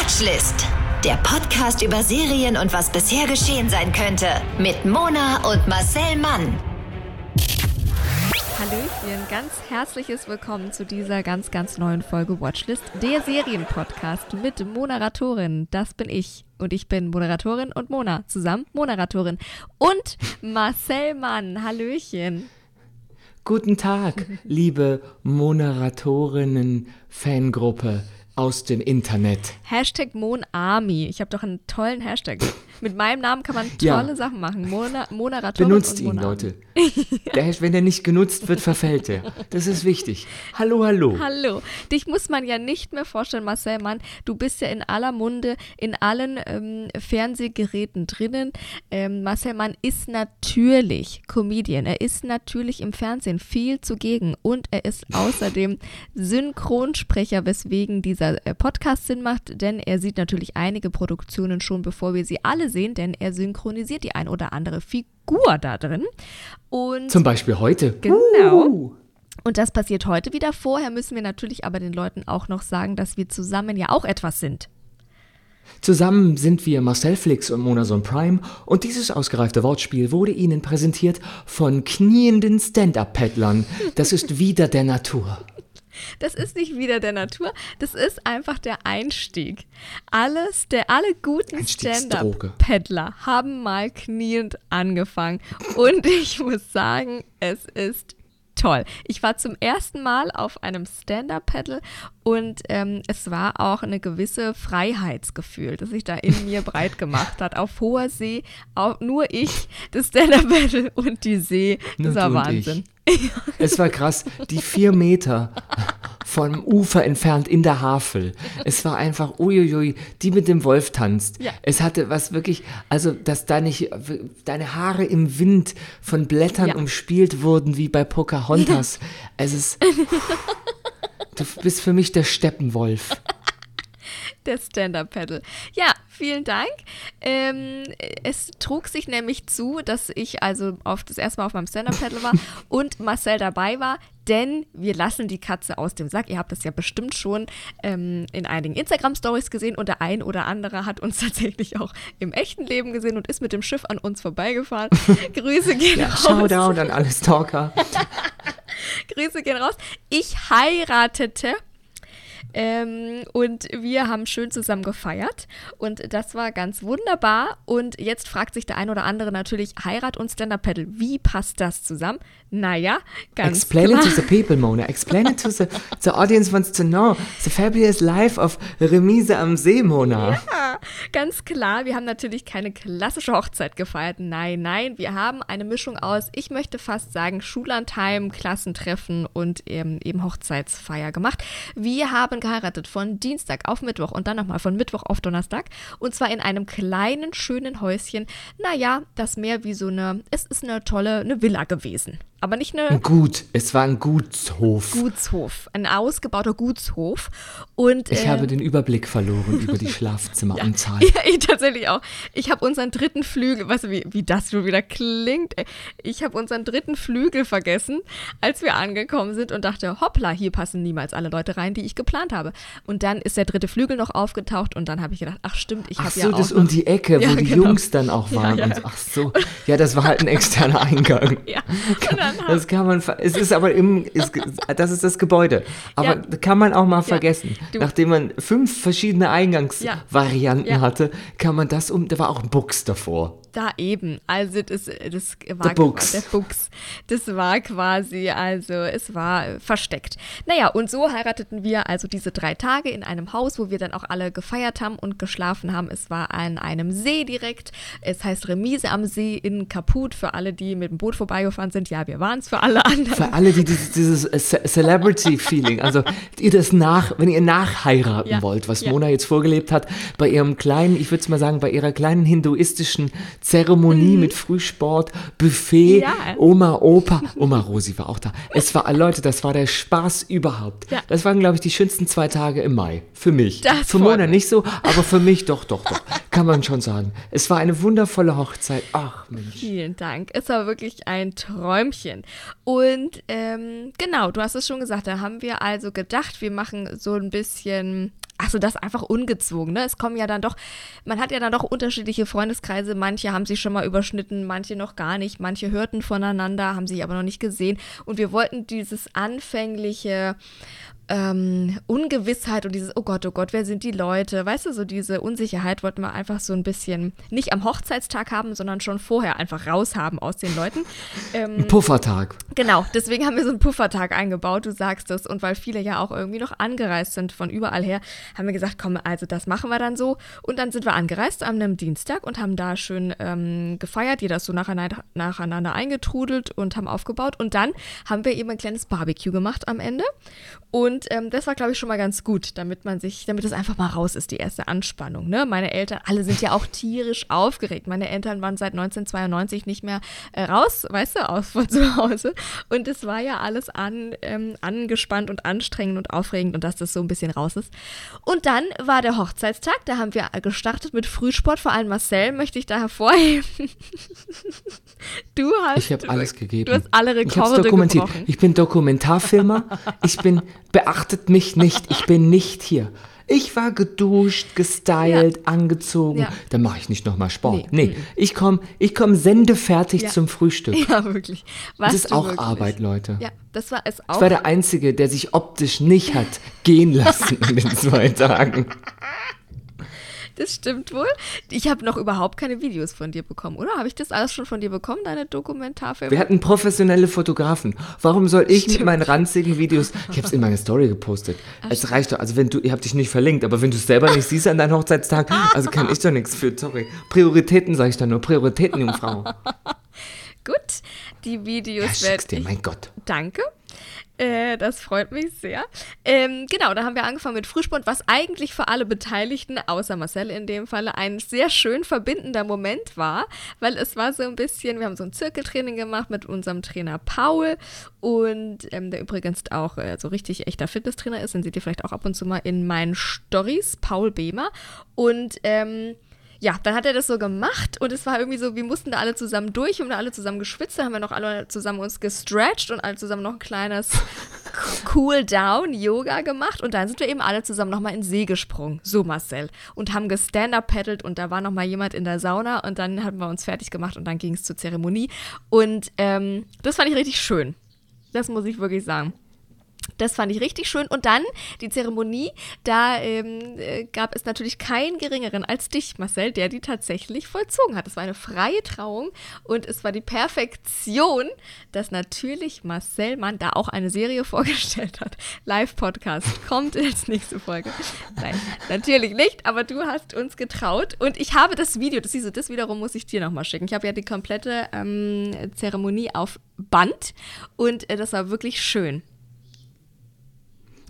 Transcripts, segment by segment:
Watchlist. Der Podcast über Serien und was bisher geschehen sein könnte. Mit Mona und Marcel Mann. Hallöchen, ganz herzliches Willkommen zu dieser ganz, ganz neuen Folge Watchlist, der Serienpodcast mit Moderatorin. Das bin ich. Und ich bin Moderatorin und Mona. Zusammen Moderatorin. Und Marcel Mann. Hallöchen. Guten Tag, liebe Moderatorinnen-Fangruppe aus dem Internet. Hashtag MonArmy. Ich habe doch einen tollen Hashtag. Mit meinem Namen kann man tolle Ja. Sachen machen. Mona, Moderatorin Benutzt ihn, Mona. Leute. Der, wenn der nicht genutzt wird, verfällt er. Das ist wichtig. Hallo, hallo. Hallo, dich muss man ja nicht mehr vorstellen, Marcel Mann. Du bist ja in aller Munde, in allen ähm, Fernsehgeräten drinnen. Ähm, Marcel Mann ist natürlich Comedian. Er ist natürlich im Fernsehen viel zugegen und er ist außerdem Synchronsprecher, weswegen dieser äh, Podcast Sinn macht, denn er sieht natürlich einige Produktionen schon, bevor wir sie alle sehen, denn er synchronisiert die ein oder andere Figur da drin. Und Zum Beispiel heute. Genau. Uh. und das passiert heute wieder. Vorher müssen wir natürlich aber den Leuten auch noch sagen, dass wir zusammen ja auch etwas sind. Zusammen sind wir Marcel Flix und Monason Prime und dieses ausgereifte Wortspiel wurde Ihnen präsentiert von knienden Stand-Up-Paddlern. Das ist wieder der Natur. Das ist nicht wieder der Natur, das ist einfach der Einstieg. Alles, der alle guten. Stand-Up-Paddler haben mal kniend angefangen. Und ich muss sagen, es ist toll. Ich war zum ersten Mal auf einem Stand-Up-Paddle und ähm, es war auch eine gewisse Freiheitsgefühl, das sich da in mir breit gemacht hat. Auf hoher See, auch nur ich, das Stand-Up-Paddle und die See. Nur Das war Wahnsinn. Es war krass, die vier Meter vom Ufer entfernt in der Havel. Es war einfach, uiuiui, die mit dem Wolf tanzt. Ja. Es hatte was wirklich, also, dass da nicht deine Haare im Wind von Blättern Ja. umspielt wurden, wie bei Pocahontas. Es ist, du bist für mich der Steppenwolf. Der Stand-Up-Paddle. Ja, vielen Dank. Ähm, es trug sich nämlich zu, dass ich also auf das erste Mal auf meinem Stand-Up-Paddle war und Marcel dabei war, denn wir lassen die Katze aus dem Sack. Ihr habt das ja bestimmt schon ähm, in einigen Instagram-Stories gesehen und der ein oder andere hat uns tatsächlich auch im echten Leben gesehen und ist mit dem Schiff an uns vorbeigefahren. Grüße gehen Ja, raus. Shoutout an alle Stalker. Grüße gehen raus. Ich heiratete. Ähm, und wir haben schön zusammen gefeiert und das war ganz wunderbar. Und jetzt fragt sich der ein oder andere natürlich, Heirat und Stand-Up-Paddle, wie passt das zusammen? Naja, ganz Explain klar. it to the people, Mona. Explain it to the, the audience wants to know. The fabulous life of Remise am See, Mona. Ja, ganz klar, wir haben natürlich keine klassische Hochzeit gefeiert. Nein, nein, wir haben eine Mischung aus, ich möchte fast sagen, Schullandheim, Klassentreffen und eben, eben Hochzeitsfeier gemacht. Wir haben geheiratet von Dienstag auf Mittwoch und dann nochmal von Mittwoch auf Donnerstag. Und zwar in einem kleinen, schönen Häuschen. Naja, das mehr wie so eine, es ist eine tolle, eine Villa gewesen. Aber nicht eine Gut, es war ein Gutshof. Gutshof, ein ausgebauter Gutshof. Und, Ich äh, habe den Überblick verloren über die Schlafzimmeranzahl. Ja, ich tatsächlich auch. Ich habe unseren dritten Flügel, weißt du, wie, wie das schon wieder klingt? ey? Ich habe unseren dritten Flügel vergessen, als wir angekommen sind und dachte, hoppla, hier passen niemals alle Leute rein, die ich geplant habe. Und dann ist der dritte Flügel noch aufgetaucht und dann habe ich gedacht, ach stimmt, ich Ach habe so, ja auch das noch, um die Ecke, wo Ja, die genau. Jungs dann auch waren. ja. Und so. Ach so, ja, das war halt ein externer Eingang. Ja, und dann Das kann man, es ist aber im, ist, das ist das Gebäude. Aber Ja. kann man auch mal vergessen. Du- Nachdem man fünf verschiedene Eingangsvarianten Ja. hatte, kann man das um, da war auch ein Buchs davor. Da eben, also das, das war The Books. der Books. Das war quasi, also es war versteckt. Naja, und so heirateten wir also diese drei Tage in einem Haus, wo wir dann auch alle gefeiert haben und geschlafen haben. Es war an einem See direkt. Es heißt Remise am See in Kaput für alle, die mit dem Boot vorbeigefahren sind. Ja, wir waren es für alle anderen. Für alle, die dieses, dieses äh, Ce- Celebrity-Feeling, also ihr das nach, wenn ihr nachheiraten Ja. wollt, was Ja. Mona jetzt vorgelebt hat, bei ihrem kleinen, ich würde es mal sagen, bei ihrer kleinen hinduistischen Zeremonie mit Frühsport, Buffet, Mhm. Ja. Oma, Opa, Oma Rosi war auch da. Es war, Leute, das war der Spaß überhaupt. Ja. Das waren, glaube ich, die schönsten zwei Tage im Mai. Für mich. Das für Mona nicht so, aber für mich doch, doch, doch. Kann man schon sagen. Es war eine wundervolle Hochzeit. Ach, Mensch. Vielen Dank. Es war wirklich ein Träumchen. Und ähm, genau, du hast es schon gesagt, da haben wir also gedacht, wir machen so ein bisschen also das einfach ungezwungen. Ne? Es kommen ja dann doch, man hat ja dann doch unterschiedliche Freundeskreise. Manche haben sich schon mal überschnitten, manche noch gar nicht. Manche hörten voneinander, haben sich aber noch nicht gesehen. Und wir wollten dieses anfängliche ähm, Ungewissheit und dieses, oh Gott, oh Gott, wer sind die Leute? Weißt du, so diese Unsicherheit wollten wir einfach so ein bisschen nicht am Hochzeitstag haben, sondern schon vorher einfach raushaben aus den Leuten. Ähm, Puffertag. Genau, deswegen haben wir so einen Puffertag eingebaut, du sagst es. Und weil viele ja auch irgendwie noch angereist sind von überall her, haben wir gesagt, komm, also das machen wir dann so. Und dann sind wir angereist am einem Dienstag und haben da schön ähm, gefeiert. Jeder ist so nacheinander, nacheinander eingetrudelt und haben aufgebaut. Und dann haben wir eben ein kleines Barbecue gemacht am Ende. Und ähm, das war, glaube ich, schon mal ganz gut, damit man sich, damit es einfach mal raus ist, die erste Anspannung. Ne? Meine Eltern, alle sind ja auch tierisch aufgeregt. Meine Eltern waren seit 1992 nicht mehr äh, raus, weißt du, aus von zu Hause. Und es war ja alles an, ähm, angespannt und anstrengend und aufregend und dass das so ein bisschen raus ist. Und dann war der Hochzeitstag, da haben wir gestartet mit Frühsport, vor allem Marcel möchte ich da hervorheben. du hast. Ich habe alles gegeben. Du hast alle Rekorde ich dokumentiert. Gebrochen. Ich bin Dokumentarfilmer. Ich bin beachtet mich nicht, ich bin nicht hier. Ich war geduscht, gestylt, ja. angezogen. Ja. Dann mache ich nicht nochmal Sport. Nee, nee. ich komme ich komm sendefertig ja. zum Frühstück. Ja, wirklich. Was das ist auch wirklich? Arbeit, Leute. Ja, das war es auch. Ich war der Einzige, der sich optisch nicht hat gehen lassen in den zwei Tagen. Das stimmt wohl. Ich habe noch überhaupt keine Videos von dir bekommen, oder? Habe ich das alles schon von dir bekommen, deine Dokumentarfilme? Wir hatten professionelle Fotografen. Warum soll ich stimmt. mit meinen ranzigen Videos. Ich habe es in meine Story gepostet. Ach, es reicht doch. Also, wenn du. Ich habe dich nicht verlinkt, aber wenn du es selber nicht siehst an deinem Hochzeitstag, also kann ich doch nichts für. Sorry. Prioritäten sage ich da nur. Prioritäten, Jungfrau. Gut, die Videos ja, werde dir, mein Gott. Danke. Äh, das freut mich sehr. Ähm, genau, da haben wir angefangen mit Frühsport, was eigentlich für alle Beteiligten, außer Marcel in dem Falle, ein sehr schön verbindender Moment war, weil es war so ein bisschen, wir haben so ein Zirkeltraining gemacht mit unserem Trainer Paul und ähm, der übrigens auch äh, so richtig echter Fitnesstrainer ist, den seht ihr vielleicht auch ab und zu mal in meinen Stories, Paul Behmer. Und ähm, ja, dann hat er das so gemacht und es war irgendwie so, wir mussten da alle zusammen durch, haben da alle zusammen geschwitzt, dann haben wir noch alle zusammen uns gestretched und alle zusammen noch ein kleines Cool-Down-Yoga gemacht. Und dann sind wir eben alle zusammen nochmal in den See gesprungen, so Marcel, und haben gestand-up-paddelt und da war nochmal jemand in der Sauna und dann haben wir uns fertig gemacht und dann ging es zur Zeremonie. Und ähm, das fand ich richtig schön. Das muss ich wirklich sagen. Das fand ich richtig schön. Und dann die Zeremonie, da ähm, äh, gab es natürlich keinen geringeren als dich, Marcel, der die tatsächlich vollzogen hat. Es war eine freie Trauung und es war die Perfektion, dass natürlich Marcel Mann da auch eine Serie vorgestellt hat. Live-Podcast kommt als nächste Folge. Nein, natürlich nicht, aber du hast uns getraut und ich habe das Video, das siehst das wiederum muss ich dir nochmal schicken. Ich habe ja die komplette ähm, Zeremonie auf Band und äh, das war wirklich schön.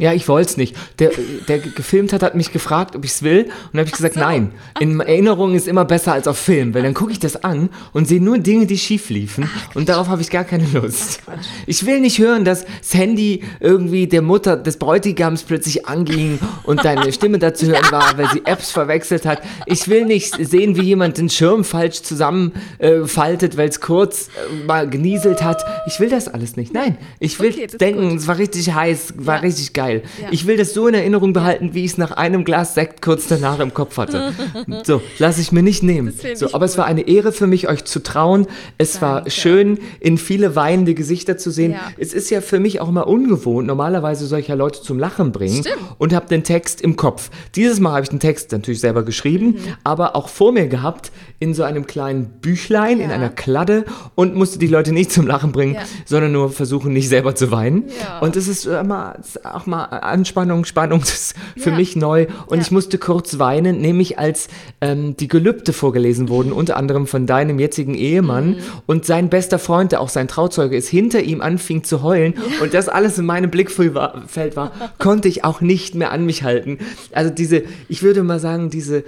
Ja, ich wollte es nicht. Der, der gefilmt hat, hat mich gefragt, ob ich es will. Und dann habe ich gesagt, so. nein. In Erinnerung ist immer besser als auf Film, weil dann gucke ich das an und sehe nur Dinge, die schief liefen. Ach, und darauf habe ich gar keine Lust. Ach, ich will nicht hören, dass das Handy irgendwie der Mutter des Bräutigams plötzlich anging und deine Stimme dazu hören war, weil sie Apps verwechselt hat. Ich will nicht sehen, wie jemand den Schirm falsch zusammenfaltet, äh, weil es kurz äh, mal genieselt hat. Ich will das alles nicht. Nein, ich will okay, denken, es war richtig heiß, war ja. richtig geil geil. Ja. Ich will das so in Erinnerung behalten, wie ich es nach einem Glas Sekt kurz danach im Kopf hatte. so, lasse ich mir nicht nehmen. So, aber gut. es war eine Ehre für mich, euch zu trauen. Es Danke. war schön, in viele weinende Gesichter zu sehen. Ja. Es ist ja für mich auch mal ungewohnt. Normalerweise ja Leute zum Lachen bringen Stimmt. und habe den Text im Kopf. Dieses Mal habe ich den Text natürlich selber geschrieben, mhm. aber auch vor mir gehabt in so einem kleinen Büchlein, ja. in einer Kladde und musste die Leute nicht zum Lachen bringen, sondern nur versuchen, nicht selber zu weinen. Und es ist immer, auch mal Anspannung, Spannung, das ist für ja. mich neu. Und ja. ich musste kurz weinen, nämlich als ähm, die Gelübde vorgelesen wurden, unter anderem von deinem jetzigen Ehemann. Mhm. Und sein bester Freund, der auch sein Trauzeuge ist, hinter ihm anfing zu heulen. Ja. Und das alles in meinem Blickfeld war, war, konnte ich auch nicht mehr an mich halten. Also diese, ich würde mal sagen, diese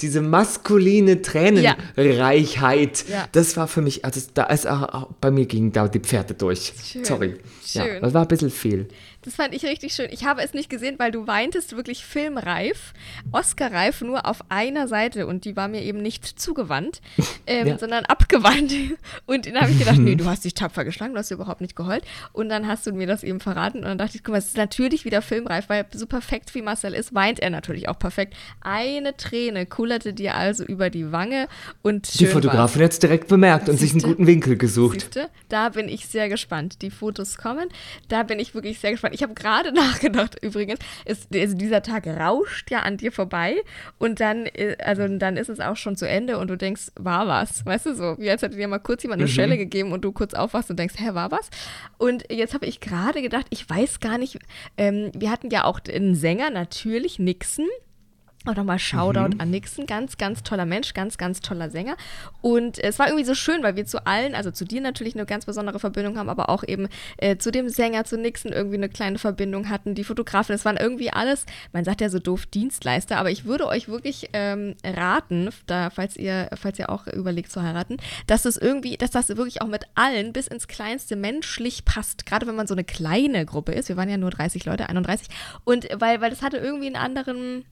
diese maskuline Tränenreichheit, das war für mich, also da ist auch, auch bei mir gingen da die Pferde durch. Schön. Sorry. Schön. Ja, das war ein bisschen viel. Das fand ich richtig schön. Ich habe es nicht gesehen, weil du weintest wirklich filmreif, Oscar-reif, nur auf einer Seite und die war mir eben nicht zugewandt, ähm, ja. sondern abgewandt. Und dann habe ich gedacht, nee, du hast dich tapfer geschlagen, du hast überhaupt nicht geheult. Und dann hast du mir das eben verraten und dann dachte ich, guck mal, es ist natürlich wieder filmreif, weil so perfekt wie Marcel ist, weint er natürlich auch perfekt. Eine Träne kullerte dir also über die Wange und Die Fotografin hat es direkt bemerkt und sich einen guten Winkel gesucht. Siehste? Da bin ich sehr gespannt. Die Fotos kommen. Da bin ich wirklich sehr gespannt. Ich habe gerade nachgedacht, übrigens, ist, also dieser Tag rauscht ja an dir vorbei und dann, äh, also dann ist es auch schon zu Ende und du denkst, war was? Weißt du so, wie als hätte dir mal kurz jemand eine mhm. Schelle gegeben und du kurz aufwachst und denkst, hä, war was? Und jetzt habe ich gerade gedacht, ich weiß gar nicht, ähm, wir hatten ja auch einen Sänger, natürlich Nixon. Auch nochmal Shoutout mhm. an Nixon, ganz, ganz toller Mensch, ganz, ganz toller Sänger. Und es war irgendwie so schön, weil wir zu allen, also zu dir natürlich eine ganz besondere Verbindung haben, aber auch eben äh, zu dem Sänger, zu Nixon irgendwie eine kleine Verbindung hatten. Die Fotografen, das waren irgendwie alles, man sagt ja so doof Dienstleister, aber ich würde euch wirklich ähm, raten, da, falls ihr, falls ihr auch überlegt zu heiraten, dass es irgendwie, dass das wirklich auch mit allen bis ins Kleinste menschlich passt. Gerade wenn man so eine kleine Gruppe ist. Wir waren ja nur 30 Leute, 31. Und weil, weil das hatte irgendwie einen anderen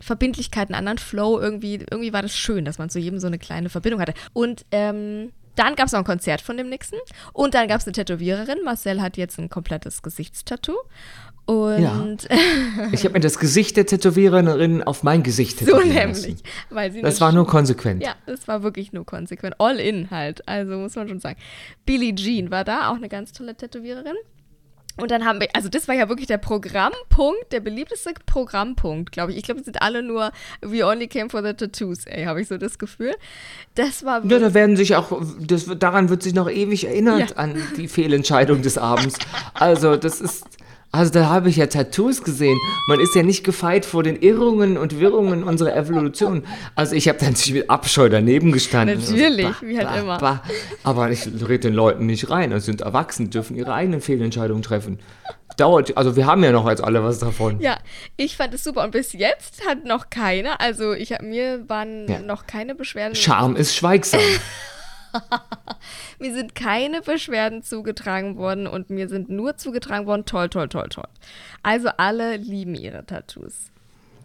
Verbindlichkeit, einen anderen Flow. Irgendwie, irgendwie war das schön, dass man zu jedem so eine kleine Verbindung hatte. Und ähm, dann gab es noch ein Konzert von dem Nixon. Und dann gab es eine Tätowiererin. Marcel hat jetzt ein komplettes Gesichtstattoo. Und ja. ich habe mir das Gesicht der Tätowiererin auf mein Gesicht tätowiert. So nämlich. Weil sie das war nur konsequent. Ja, das war wirklich nur konsequent. All in halt. Also muss man schon sagen. Billie Jean war da, auch eine ganz tolle Tätowiererin. Und dann haben wir, also das war ja wirklich der Programmpunkt, der beliebteste Programmpunkt, glaube ich. Ich glaube, es sind alle nur We Only Came for the Tattoos, ey, habe ich so das Gefühl. Das war Ja, da werden sich auch, das, daran wird sich noch ewig erinnert ja. an die Fehlentscheidung des Abends. Also, das ist also da habe ich ja Tattoos gesehen. Man ist ja nicht gefeit vor den Irrungen und Wirrungen unserer Evolution. Also ich habe dann natürlich mit Abscheu daneben gestanden. Natürlich, also, bah, wie halt bah, immer. Bah. Aber ich rede den Leuten nicht rein. Das sind Erwachsene, dürfen ihre eigenen Fehlentscheidungen treffen. Dauert, also wir haben ja noch als alle was davon. Ja, ich fand es super. Und bis jetzt hat noch keiner, also ich mir waren ja. noch keine Beschwerden. Charme ist schweigsam. mir sind keine Beschwerden zugetragen worden und mir sind nur zugetragen worden, toll, toll, toll, toll. Also alle lieben ihre Tattoos.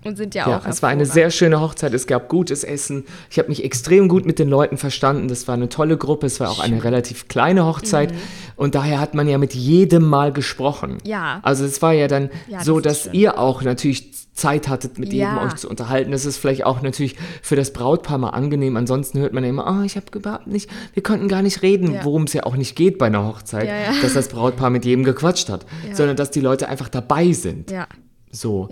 Und sind ja, ja auch. Es war eine sehr schöne Hochzeit. Es gab gutes Essen. Ich habe mich extrem gut mit den Leuten verstanden. Das war eine tolle Gruppe. Es war auch eine relativ kleine Hochzeit. Mhm. Und daher hat man ja mit jedem Mal gesprochen. Ja. Also es war ja dann ja, so, das dass ihr auch natürlich Zeit hattet, mit jedem ja. euch zu unterhalten. Das ist vielleicht auch natürlich für das Brautpaar mal angenehm. Ansonsten hört man ja immer, oh, ich habe überhaupt nicht, wir konnten gar nicht reden, ja. worum es ja auch nicht geht bei einer Hochzeit, ja, dass das Brautpaar mit jedem gequatscht hat, sondern dass die Leute einfach dabei sind. Ja. So.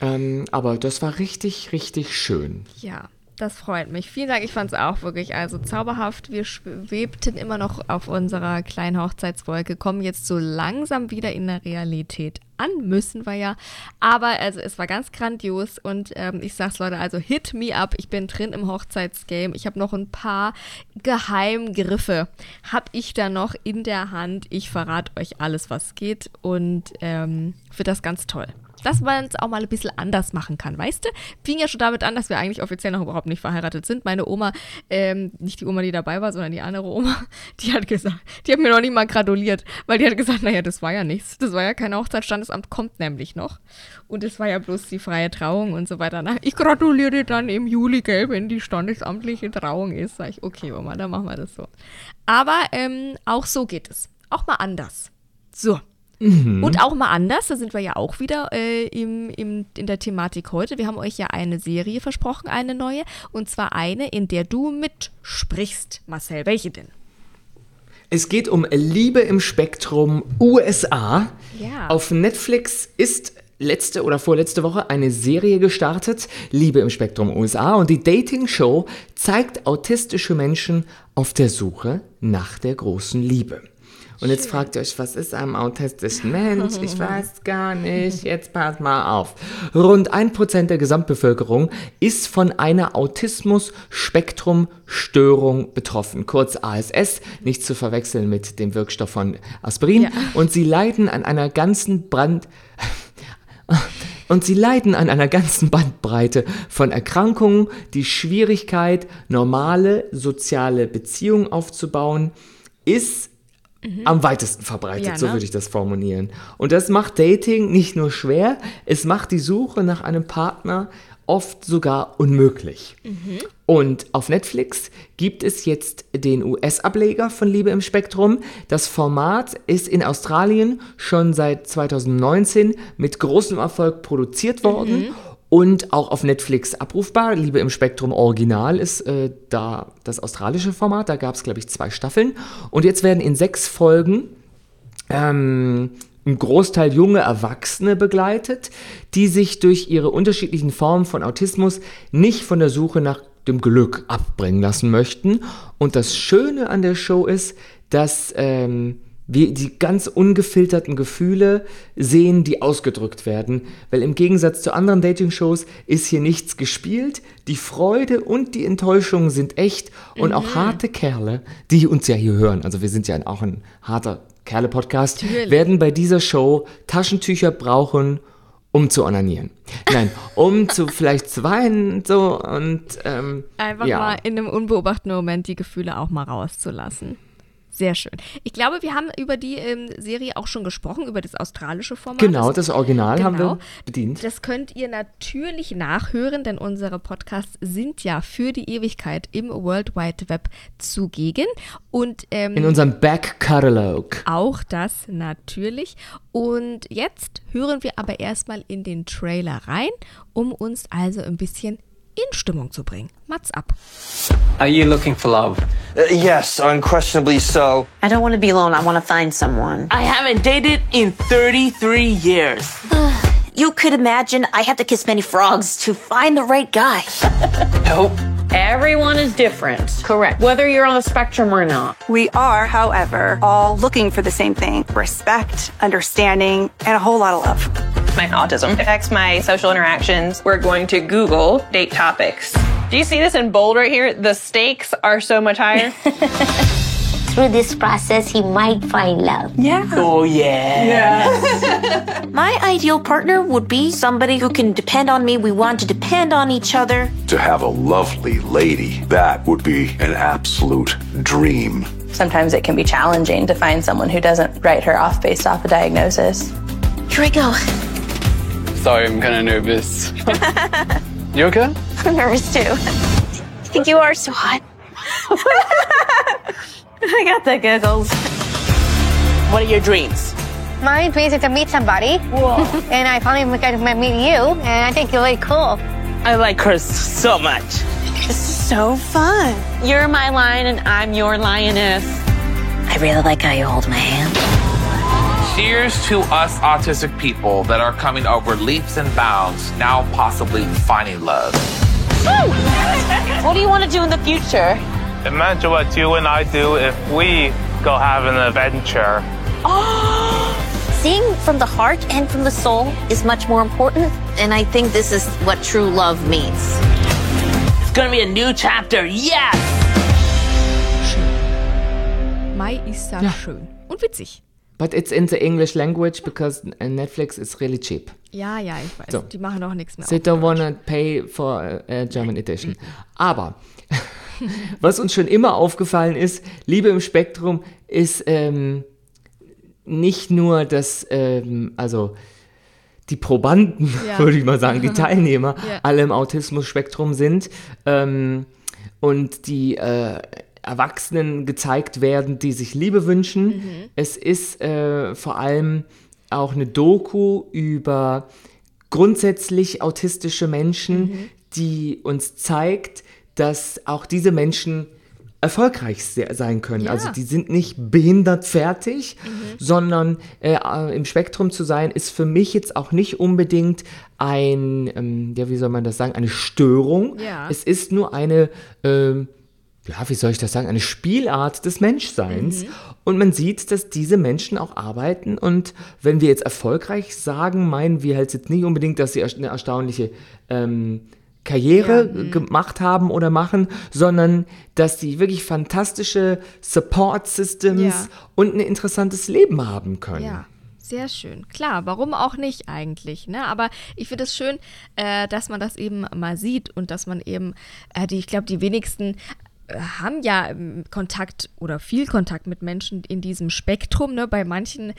Ähm, aber das war richtig, richtig schön. Ja. Das freut mich. Vielen Dank. Ich fand es auch wirklich also zauberhaft. Wir schwebten immer noch auf unserer kleinen Hochzeitswolke, kommen jetzt so langsam wieder in der Realität an, müssen wir ja. Aber also es war ganz grandios und ähm, ich sag's Leute, also hit me up. Ich bin drin im Hochzeitsgame. Ich habe noch ein paar Geheimgriffe. Hab ich da noch in der Hand. Ich verrate euch alles, was geht und ähm, für das ganz toll dass man es auch mal ein bisschen anders machen kann, weißt du? Fing ja schon damit an, dass wir eigentlich offiziell noch überhaupt nicht verheiratet sind. Meine Oma, ähm, nicht die Oma, die dabei war, sondern die andere Oma, die hat gesagt, die hat mir noch nie mal gratuliert, weil die hat gesagt, naja, das war ja nichts. Das war ja kein Hochzeitsstandesamt, kommt nämlich noch. Und es war ja bloß die freie Trauung und so weiter. Na, ich gratuliere dann im Juli, gell, wenn die standesamtliche Trauung ist. Sag ich, okay, Oma, dann machen wir das so. Aber ähm, auch so geht es. Auch mal anders. So. Mhm. Und auch mal anders, da sind wir ja auch wieder äh, im, im, in der Thematik heute. Wir haben euch ja eine Serie versprochen, eine neue. Und zwar eine, in der du mitsprichst. Marcel, welche denn? Es geht um Liebe im Spektrum USA. Ja. Auf Netflix ist letzte oder vorletzte Woche eine Serie gestartet, Liebe im Spektrum USA. Und die Dating-Show zeigt autistische Menschen auf der Suche nach der großen Liebe. Und jetzt fragt ihr euch, was ist ein autistischen Mensch? Ich weiß gar nicht. Jetzt passt mal auf. Rund ein Prozent der Gesamtbevölkerung ist von einer Autismus-Spektrum-Störung betroffen, kurz ASS, nicht zu verwechseln mit dem Wirkstoff von Aspirin. Ja. Und sie leiden an einer ganzen Brand. Und sie leiden an einer ganzen Bandbreite von Erkrankungen, die Schwierigkeit, normale soziale Beziehungen aufzubauen, ist am weitesten verbreitet, Ja, so ne? würde ich das formulieren. Und das macht Dating nicht nur schwer, es macht die Suche nach einem Partner oft sogar unmöglich. Und auf Netflix gibt es jetzt den US-Ableger von Liebe im Spektrum. Das Format ist in Australien schon seit 2019 mit großem Erfolg produziert worden und auch auf Netflix abrufbar. Liebe im Spektrum Original ist äh, da das australische Format. Da gab es, glaube ich, zwei Staffeln. Und jetzt werden in sechs Folgen ähm, ein Großteil junge Erwachsene begleitet, die sich durch ihre unterschiedlichen Formen von Autismus nicht von der Suche nach dem Glück abbringen lassen möchten. Und das Schöne an der Show ist, dass ähm, wir die ganz ungefilterten Gefühle sehen, die ausgedrückt werden. Weil im Gegensatz zu anderen Dating-Shows ist hier nichts gespielt. Die Freude und die Enttäuschung sind echt. Und auch harte Kerle, die uns ja hier hören, also wir sind ja auch ein harter Kerle-Podcast, werden bei dieser Show Taschentücher brauchen, um zu onanieren. Nein, um zu vielleicht zu weinen und so und ähm, Einfach ja. mal in einem unbeobachteten Moment die Gefühle auch mal rauszulassen. Sehr schön. Ich glaube, wir haben über die ähm, Serie auch schon gesprochen, über das australische Format. Genau, das Original haben Genau. wir bedient. Das könnt ihr natürlich nachhören, denn unsere Podcasts sind ja für die Ewigkeit im World Wide Web zugegen. Und ähm, In unserem Back Catalog. auch das natürlich. Und jetzt hören wir aber erstmal in den Trailer rein, um uns also ein bisschen in Stimmung zu bringen. Mats ab. Are you looking for love? Uh, yes, unquestionably so. I don't want to be alone. I want to find someone. I haven't dated in 33 years. You could imagine I have to kiss many frogs to find the right guy. Nope. Everyone is different. Correct. Whether you're on the spectrum or not. We are, however, all looking for the same thing respect, understanding, and a whole lot of love. My autism affects my social interactions. We're going to Google date topics. Do you see this in bold right here? The stakes are so much higher. Through this process, he might find love. Yeah. Oh, yeah. My ideal partner would be somebody who can depend on me. We want to depend on each other. To have a lovely lady, that would be an absolute dream. Sometimes it can be challenging to find someone who doesn't write her off based off a diagnosis. Here I go. Sorry, I'm kind of nervous. you okay? I'm nervous too. I think you are so hot. I got the giggles. What are your dreams? My dreams is to meet somebody. Whoa. and I finally got to meet you, and I think you're really cool. I like her so much. This is so fun. You're my lion and I'm your lioness. I really like how you hold my hand. Cheers to us autistic people that are coming over leaps and bounds, now possibly finding love. What do you want to do in the future? Imagine what you and I do if we go have an adventure. Seeing from the heart and from the soul is much more important, and I think this is what true love means. It's gonna be a new chapter. Yes! Mai ist das schön. Und witzig. But it's in the English language because Netflix is really cheap. Ja, ja, ich weiß. So. Die machen auch nichts mehr. They don't Deutsch. wanna pay for a, a German edition. Aber was uns schon immer aufgefallen ist, Liebe im Spektrum ist ähm, nicht nur das, ähm, also die Probanden, Ja. würde ich mal sagen, die Teilnehmer, Ja. alle im Autismus-Spektrum sind ähm, und die äh, Erwachsenen gezeigt werden, die sich Liebe wünschen. Es ist äh, vor allem auch eine Doku über grundsätzlich autistische Menschen, die uns zeigt, dass auch diese Menschen erfolgreich se- sein können. Ja. Also die sind nicht behindert fertig, sondern äh, äh, im Spektrum zu sein, ist für mich jetzt auch nicht unbedingt ein, ähm, ja, wie soll man das sagen, eine Störung. Ja. Es ist nur eine, ähm, ja, wie soll ich das sagen, eine Spielart des Menschseins. Und man sieht, dass diese Menschen auch arbeiten. Und wenn wir jetzt erfolgreich sagen, meinen wir halt jetzt nicht unbedingt, dass sie eine erstaunliche ähm, Karriere Ja, gemacht haben oder machen, sondern dass sie wirklich fantastische Support Systems Ja. und ein interessantes Leben haben können. Ja. Sehr schön. Klar, warum auch nicht eigentlich, ne? Aber ich finde es schön, äh, dass man das eben mal sieht und dass man eben, äh, die, ich glaube, die wenigsten haben ja ähm, Kontakt oder viel Kontakt mit Menschen in diesem Spektrum. Ne? Bei manchen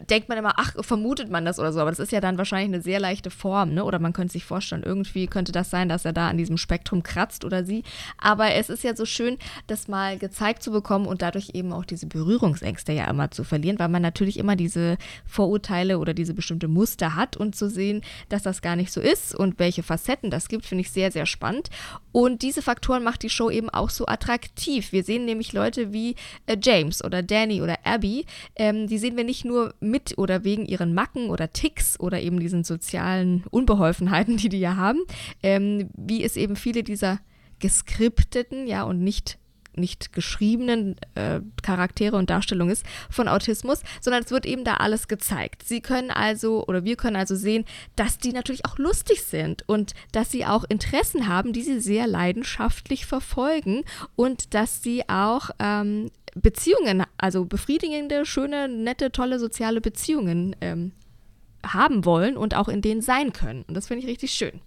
denkt man immer, ach, vermutet man das oder so, aber das ist ja dann wahrscheinlich eine sehr leichte Form, ne? Oder man könnte sich vorstellen, irgendwie könnte das sein, dass er da an diesem Spektrum kratzt oder sie. Aber es ist ja so schön, das mal gezeigt zu bekommen und dadurch eben auch diese Berührungsängste ja immer zu verlieren, weil man natürlich immer diese Vorurteile oder diese bestimmte Muster hat und zu sehen, dass das gar nicht so ist und welche Facetten das gibt, finde ich sehr, sehr spannend. Und diese Faktoren macht die Show eben auch so attraktiv. Wir sehen nämlich Leute wie äh, James oder Danny oder Abby, ähm, die sehen wir nicht nur mit oder wegen ihren Macken oder Ticks oder eben diesen sozialen Unbeholfenheiten, die die ja haben, ähm, wie es eben viele dieser geskripteten, ja, und nicht nicht geschriebenen äh, Charaktere und Darstellung ist von Autismus, sondern es wird eben da alles gezeigt. Sie können also oder wir können also sehen, dass die natürlich auch lustig sind und dass sie auch Interessen haben, die sie sehr leidenschaftlich verfolgen und dass sie auch ähm, Beziehungen, also befriedigende, schöne, nette, tolle soziale Beziehungen ähm, haben wollen und auch in denen sein können. Und das finde ich richtig schön.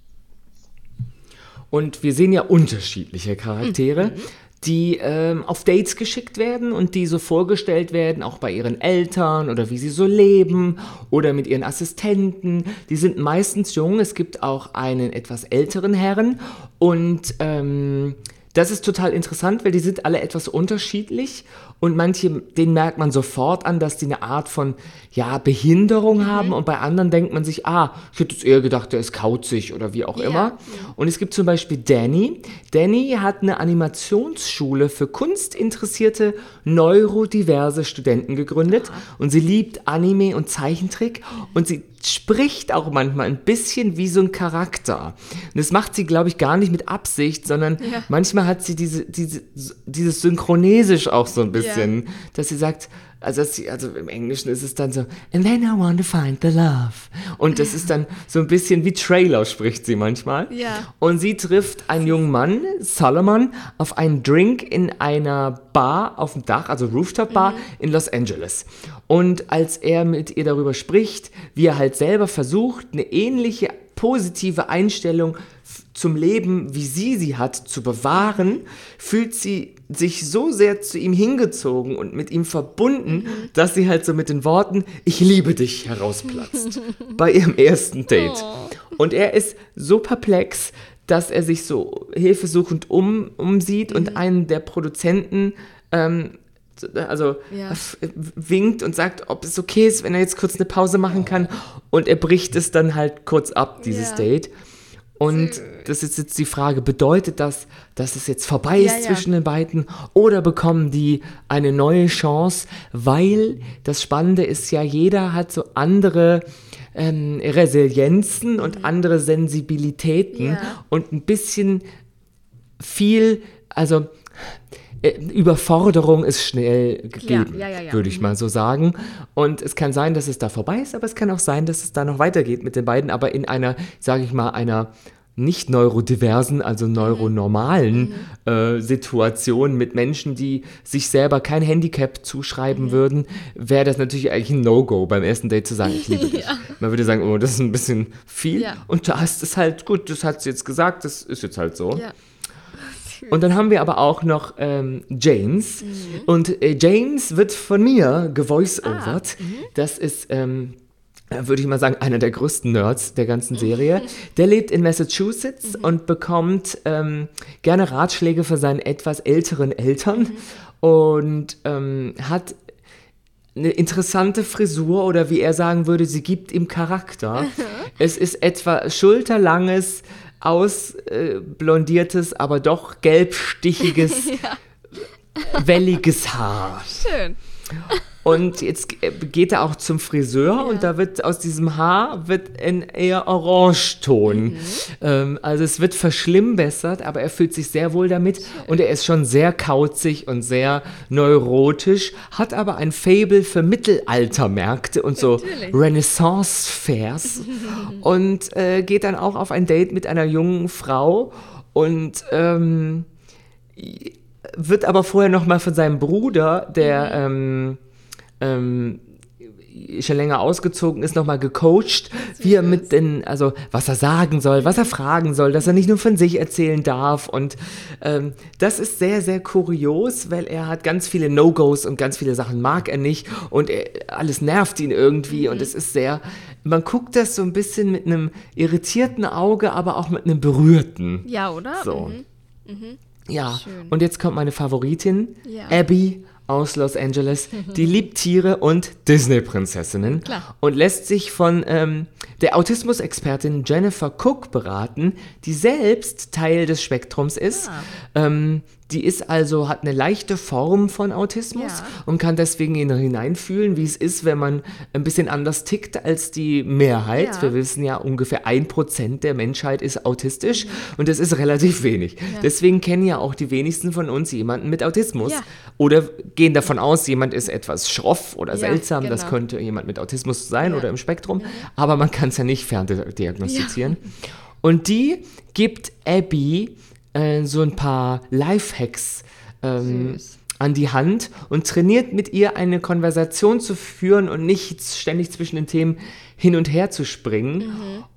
Und wir sehen ja unterschiedliche Charaktere. Mhm die ähm, auf Dates geschickt werden und die so vorgestellt werden, auch bei ihren Eltern oder wie sie so leben oder mit ihren Assistenten. Die sind meistens jung. Es gibt auch einen etwas älteren Herrn und ähm, das ist total interessant, weil die sind alle etwas unterschiedlich und manche, denen merkt man sofort an, dass die eine Art von, ja, Behinderung mhm. haben und bei anderen denkt man sich, ah, ich hätte es eher gedacht, der ist kauzig oder wie auch ja. immer. Und es gibt zum Beispiel Danny. Danny hat eine Animationsschule für kunstinteressierte, neurodiverse Studenten gegründet Aha. und sie liebt Anime und Zeichentrick und sie spricht auch manchmal ein bisschen wie so ein Charakter. Und das macht sie, glaube ich, gar nicht mit Absicht, sondern ja. manchmal hat sie diese, diese, dieses Synchronesisch auch so ein bisschen, ja. dass sie sagt, also, sie, also im Englischen ist es dann so, and then I want to find the love. Und das ist dann so ein bisschen wie Trailer spricht sie manchmal. Ja. Und sie trifft einen jungen Mann, Solomon, auf einen Drink in einer Bar auf dem Dach, also Rooftop Bar mhm. in Los Angeles. Und als er mit ihr darüber spricht, wie er halt selber versucht, eine ähnliche positive Einstellung zum Leben, wie sie sie hat, zu bewahren, fühlt sie sich so sehr zu ihm hingezogen und mit ihm verbunden, mhm. dass sie halt so mit den Worten Ich liebe dich herausplatzt bei ihrem ersten Date. Oh. Und er ist so perplex, dass er sich so hilfesuchend um, umsieht mhm. und einen der Produzenten ähm, also ja. winkt und sagt, ob es okay ist, wenn er jetzt kurz eine Pause machen kann. Und er bricht es dann halt kurz ab, dieses ja. Date. Und das ist jetzt die Frage, bedeutet das, dass es jetzt vorbei ist ja, zwischen den beiden oder bekommen die eine neue Chance? Weil das Spannende ist ja, jeder hat so andere ähm, Resilienzen und mhm. andere Sensibilitäten und ein bisschen viel, also äh, Überforderung ist schnell gegeben, ja, ja, ja, würde ich mhm. mal so sagen. Und es kann sein, dass es da vorbei ist, aber es kann auch sein, dass es da noch weitergeht mit den beiden, aber in einer, sage ich mal, einer nicht neurodiversen, also neuronormalen mhm. äh, Situation mit Menschen, die sich selber kein Handicap zuschreiben mhm. würden, wäre das natürlich eigentlich ein No-Go beim ersten Date zu sagen, ich liebe dich. ja. Man würde sagen, oh, das ist ein bisschen viel. Ja. Und da ist es halt gut, das hat sie jetzt gesagt, das ist jetzt halt so. Ja. Und dann haben wir aber auch noch ähm, James. Mhm. Und äh, James wird von mir gevoice-overt. Ah, mhm. das ist, ähm, würde ich mal sagen, einer der größten Nerds der ganzen Serie. Der lebt in Massachusetts mhm. und bekommt ähm, gerne Ratschläge für seine etwas älteren Eltern mhm. und ähm, hat eine interessante Frisur oder wie er sagen würde, sie gibt ihm Charakter. es ist etwa schulterlanges, ausblondiertes, aber doch gelbstichiges, ja. welliges Haar. Schön. Und jetzt geht er auch zum Friseur ja. und da wird aus diesem Haar wird ein eher Orangeton. Mhm. Ähm, also es wird verschlimmbessert, aber er fühlt sich sehr wohl damit Schön. und er ist schon sehr kauzig und sehr neurotisch, hat aber ein Fable für Mittelaltermärkte und so Renaissance-Fairs und äh, geht dann auch auf ein Date mit einer jungen Frau und ähm, wird aber vorher noch mal von seinem Bruder, der mhm. ähm, ähm, schon länger ausgezogen ist, nochmal gecoacht, wie er mit den, also was er sagen soll, was er fragen soll, dass er nicht nur von sich erzählen darf. Und ähm, das ist sehr, sehr kurios, weil er hat ganz viele No-Gos und ganz viele Sachen mag er nicht und er, alles nervt ihn irgendwie und es ist sehr, man guckt das so ein bisschen mit einem irritierten Auge, aber auch mit einem berührten. Ja, oder? So. Mhm. Mhm. Ja, Schön. und jetzt kommt meine Favoritin, Ja. Abby aus Los Angeles. Die liebt Tiere und Disney-Prinzessinnen Klar. und lässt sich von ähm, der Autismusexpertin Jennifer Cook beraten, die selbst Teil des Spektrums ist. Ah. Ähm, die ist also, hat eine leichte Form von Autismus Ja. und kann deswegen in- hineinfühlen, wie es ist, wenn man ein bisschen anders tickt als die Mehrheit. Ja. Wir wissen ja, ungefähr ein Prozent der Menschheit ist autistisch und das ist relativ wenig. Mhm. Ja. Deswegen kennen ja auch die wenigsten von uns jemanden mit Autismus. Ja. Oder gehen davon aus, jemand ist etwas schroff oder Ja, seltsam. Das genau. könnte jemand mit Autismus sein Ja. oder im Spektrum. Aber man kann es ja nicht ferndiagnostizieren. Und die gibt Abby äh, so ein paar Lifehacks ähm, an die Hand und trainiert mit ihr eine Konversation zu führen und nicht ständig zwischen den Themen hin und her zu springen.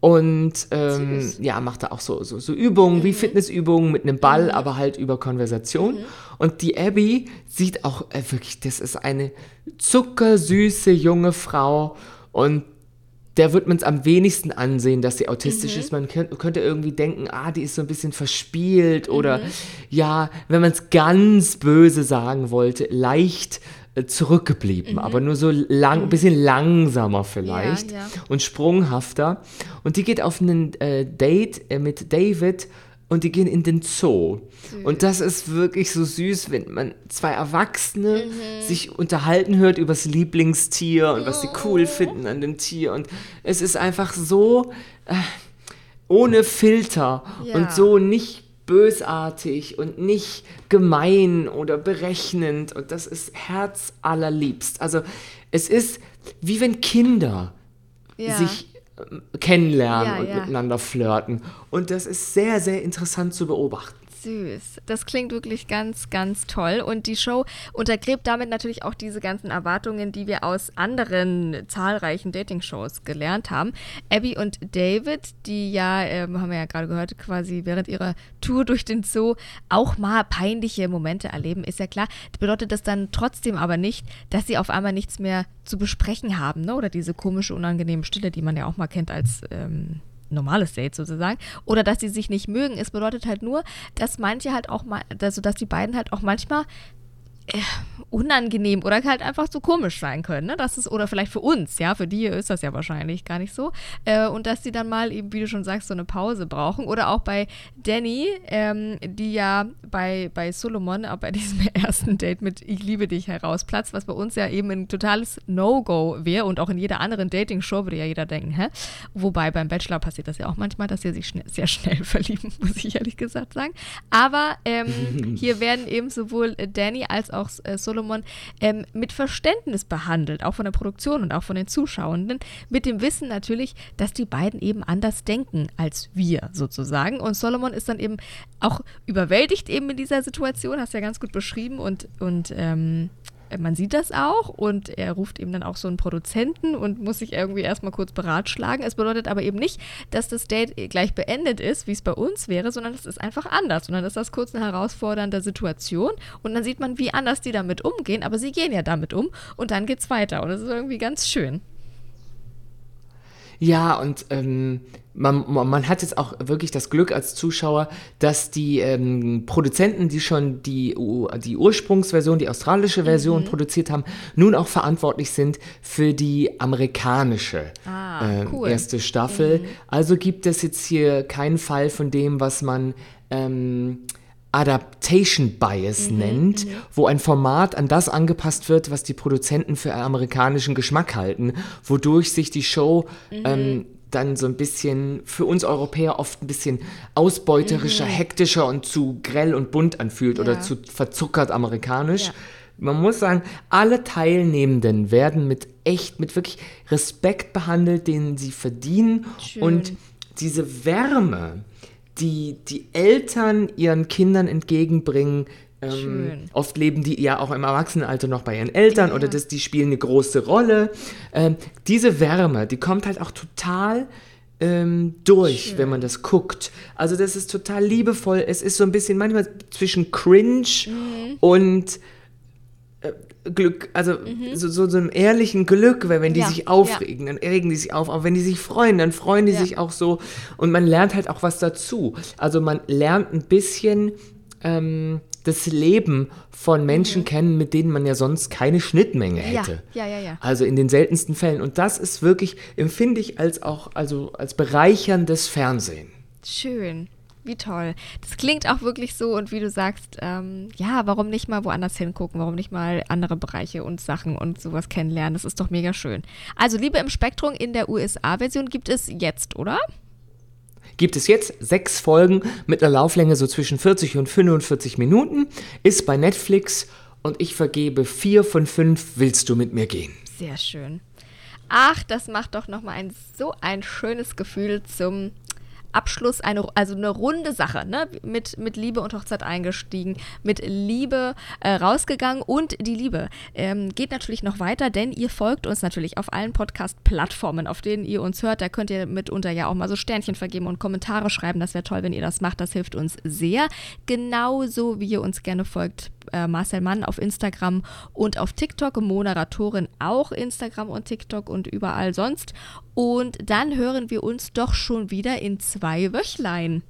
Und ähm, ja, macht da auch so, so, so Übungen wie Fitnessübungen mit einem Ball, aber halt über Konversation. Und die Abby sieht auch äh, wirklich, das ist eine zuckersüße junge Frau und der wird man es am wenigsten ansehen, dass sie autistisch Mhm. ist. Man könnt, könnte irgendwie denken, ah, die ist so ein bisschen verspielt oder Mhm. ja, wenn man es ganz böse sagen wollte, leicht äh, zurückgeblieben, aber nur so lang, ein bisschen langsamer vielleicht Mhm. ja. und sprunghafter. Und die geht auf ein äh, Date äh, mit David und die gehen in den Zoo. Und das ist wirklich so süß, wenn man zwei Erwachsene sich unterhalten hört über das Lieblingstier und was sie cool finden an dem Tier. Und es ist einfach so äh, ohne Filter Ja. und so nicht bösartig und nicht gemein oder berechnend. Und das ist herzallerliebst. Also es ist wie wenn Kinder Ja. sich kennenlernen Ja, und ja. miteinander flirten. Und das ist sehr, sehr interessant zu beobachten. Süß. Das klingt wirklich ganz, ganz toll. Und die Show untergräbt damit natürlich auch diese ganzen Erwartungen, die wir aus anderen zahlreichen Dating-Shows gelernt haben. Abby und David, die ja, ähm, haben wir ja gerade gehört, quasi während ihrer Tour durch den Zoo auch mal peinliche Momente erleben, ist ja klar. Bedeutet das dann trotzdem aber nicht, dass sie auf einmal nichts mehr zu besprechen haben, ne? Oder diese komische, unangenehme Stille, die man ja auch mal kennt als ähm, normales Date sozusagen. Oder dass sie sich nicht mögen. Es bedeutet halt nur, dass manche halt auch mal, also dass die beiden halt auch manchmal äh, unangenehm oder halt einfach so komisch sein können, ne? Das ist, oder vielleicht für uns, ja, für die ist das ja wahrscheinlich gar nicht so. Äh, und dass die dann mal eben, wie du schon sagst, so eine Pause brauchen. Oder auch bei Danny, ähm, die ja bei, bei Solomon, auch bei diesem ersten Date mit Ich liebe dich herausplatzt, was bei uns ja eben ein totales No-Go wäre und auch in jeder anderen Dating-Show würde ja jeder denken, hä? Wobei beim Bachelor passiert das ja auch manchmal, dass sie sich schnell, sehr schnell verlieben, muss ich ehrlich gesagt sagen. Aber ähm, hier werden eben sowohl Danny als auch äh, Solomon ähm, mit Verständnis behandelt, auch von der Produktion und auch von den Zuschauenden, mit dem Wissen natürlich, dass die beiden eben anders denken als wir sozusagen. Und Solomon ist dann eben auch überwältigt eben in dieser Situation, hast du ja ganz gut beschrieben und, und ähm, man sieht das auch und er ruft eben dann auch so einen Produzenten und muss sich irgendwie erstmal kurz beratschlagen. Es bedeutet aber eben nicht, dass das Date gleich beendet ist, wie es bei uns wäre, sondern es ist einfach anders. Und dann ist das kurz eine herausfordernde Situation und dann sieht man, wie anders die damit umgehen, aber sie gehen ja damit um und dann geht's weiter und es ist irgendwie ganz schön. Ja, und ähm, man, man hat jetzt auch wirklich das Glück als Zuschauer, dass die ähm, Produzenten, die schon die, die Ursprungsversion, die australische Version Mhm. produziert haben, nun auch verantwortlich sind für die amerikanische Ah, äh, cool. erste Staffel. Also gibt es jetzt hier keinen Fall von dem, was man ähm, Adaptation Bias Mhm, nennt, wo ein Format an das angepasst wird, was die Produzenten für amerikanischen Geschmack halten, wodurch sich die Show Mhm. ähm, dann so ein bisschen für uns Europäer oft ein bisschen ausbeuterischer, Mhm. hektischer und zu grell und bunt anfühlt oder Ja. zu verzuckert amerikanisch. Ja. Man muss sagen, alle Teilnehmenden werden mit echt, mit wirklich Respekt behandelt, den sie verdienen. Schön. Und diese Wärme, die die Eltern ihren Kindern entgegenbringen, Ähm, Schön. oft leben die ja auch im Erwachsenenalter noch bei ihren Eltern oder das, die spielen eine große Rolle. Ähm, diese Wärme, die kommt halt auch total ähm, durch, wenn man das guckt. Also das ist total liebevoll. Es ist so ein bisschen manchmal zwischen Cringe und äh, Glück, also so, so, so einem ehrlichen Glück, weil wenn die Ja, sich aufregen, dann regen die sich auf, aber wenn die sich freuen, dann freuen die Ja. sich auch so und man lernt halt auch was dazu. Also man lernt ein bisschen ähm, das Leben von Menschen kennen, mit denen man ja sonst keine Schnittmenge Mhm. Ja, hätte. ja, ja, ja. Also in den seltensten Fällen. Und das ist wirklich, empfinde ich als auch, also als bereicherndes Fernsehen. Schön. Wie toll. Das klingt auch wirklich so und wie du sagst, ähm, ja, warum nicht mal woanders hingucken? Warum nicht mal andere Bereiche und Sachen und sowas kennenlernen? Das ist doch mega schön. Also Liebe im Spektrum in der USA-Version gibt es jetzt, oder? Gibt es jetzt sechs Folgen mit einer Lauflänge so zwischen 40 und 45 Minuten, ist bei Netflix und ich vergebe vier von fünf Willst du mit mir gehen? Sehr schön. Ach, das macht doch nochmal ein so ein schönes Gefühl zum Abschluss, eine, also eine runde Sache, ne? Mit, mit Liebe und Hochzeit eingestiegen, mit Liebe äh, rausgegangen und die Liebe ähm, geht natürlich noch weiter, denn ihr folgt uns natürlich auf allen Podcast-Plattformen, auf denen ihr uns hört. Da könnt ihr mitunter ja auch mal so Sternchen vergeben und Kommentare schreiben. Das wäre toll, wenn ihr das macht. Das hilft uns sehr. Genauso wie ihr uns gerne folgt äh, Marcel Mann auf Instagram und auf TikTok, Moderatorin auch Instagram und TikTok und überall sonst. Und dann hören wir uns doch schon wieder in zwei Wöchlein.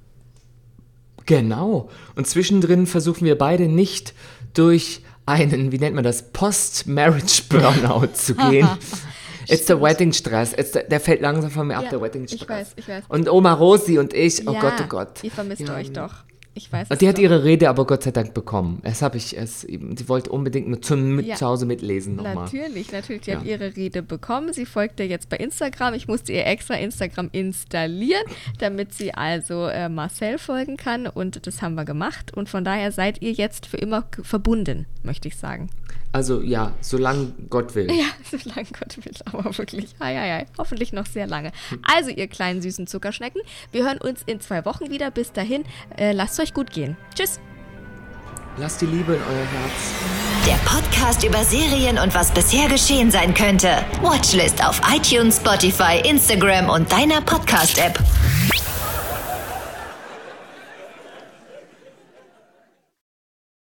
Genau. Und zwischendrin versuchen wir beide nicht durch einen, wie nennt man das, Post-Marriage-Burnout zu gehen. It's the Wedding Stress. The, der fällt langsam von mir ab, Ja, der Wedding ich Stress. weiß, ich weiß. Und Oma Rosi und ich, oh Ja, Gott, oh Gott. Ihr vermisst Ja. euch doch. Ich weiß. Es die hat doch. ihre Rede aber Gott sei Dank bekommen. Es habe ich, es, sie wollte unbedingt mit, zum, mit Ja. zu Hause mitlesen nochmal. Natürlich, natürlich. Die Ja. hat ihre Rede bekommen. Sie folgt ihr jetzt bei Instagram. Ich musste ihr extra Instagram installieren, damit sie also äh, Marcel folgen kann. Und das haben wir gemacht. Und von daher seid ihr jetzt für immer verbunden, möchte ich sagen. Also ja, solange Gott will. Ja, solange Gott will, aber wirklich. Ei, ei, ei. Hoffentlich noch sehr lange. Also, ihr kleinen süßen Zuckerschnecken, wir hören uns in zwei Wochen wieder. Bis dahin, äh, lasst euch gut gehen. Tschüss. Lasst die Liebe in euer Herz. Der Podcast über Serien und was bisher geschehen sein könnte. Watchlist auf iTunes, Spotify, Instagram und deiner Podcast-App.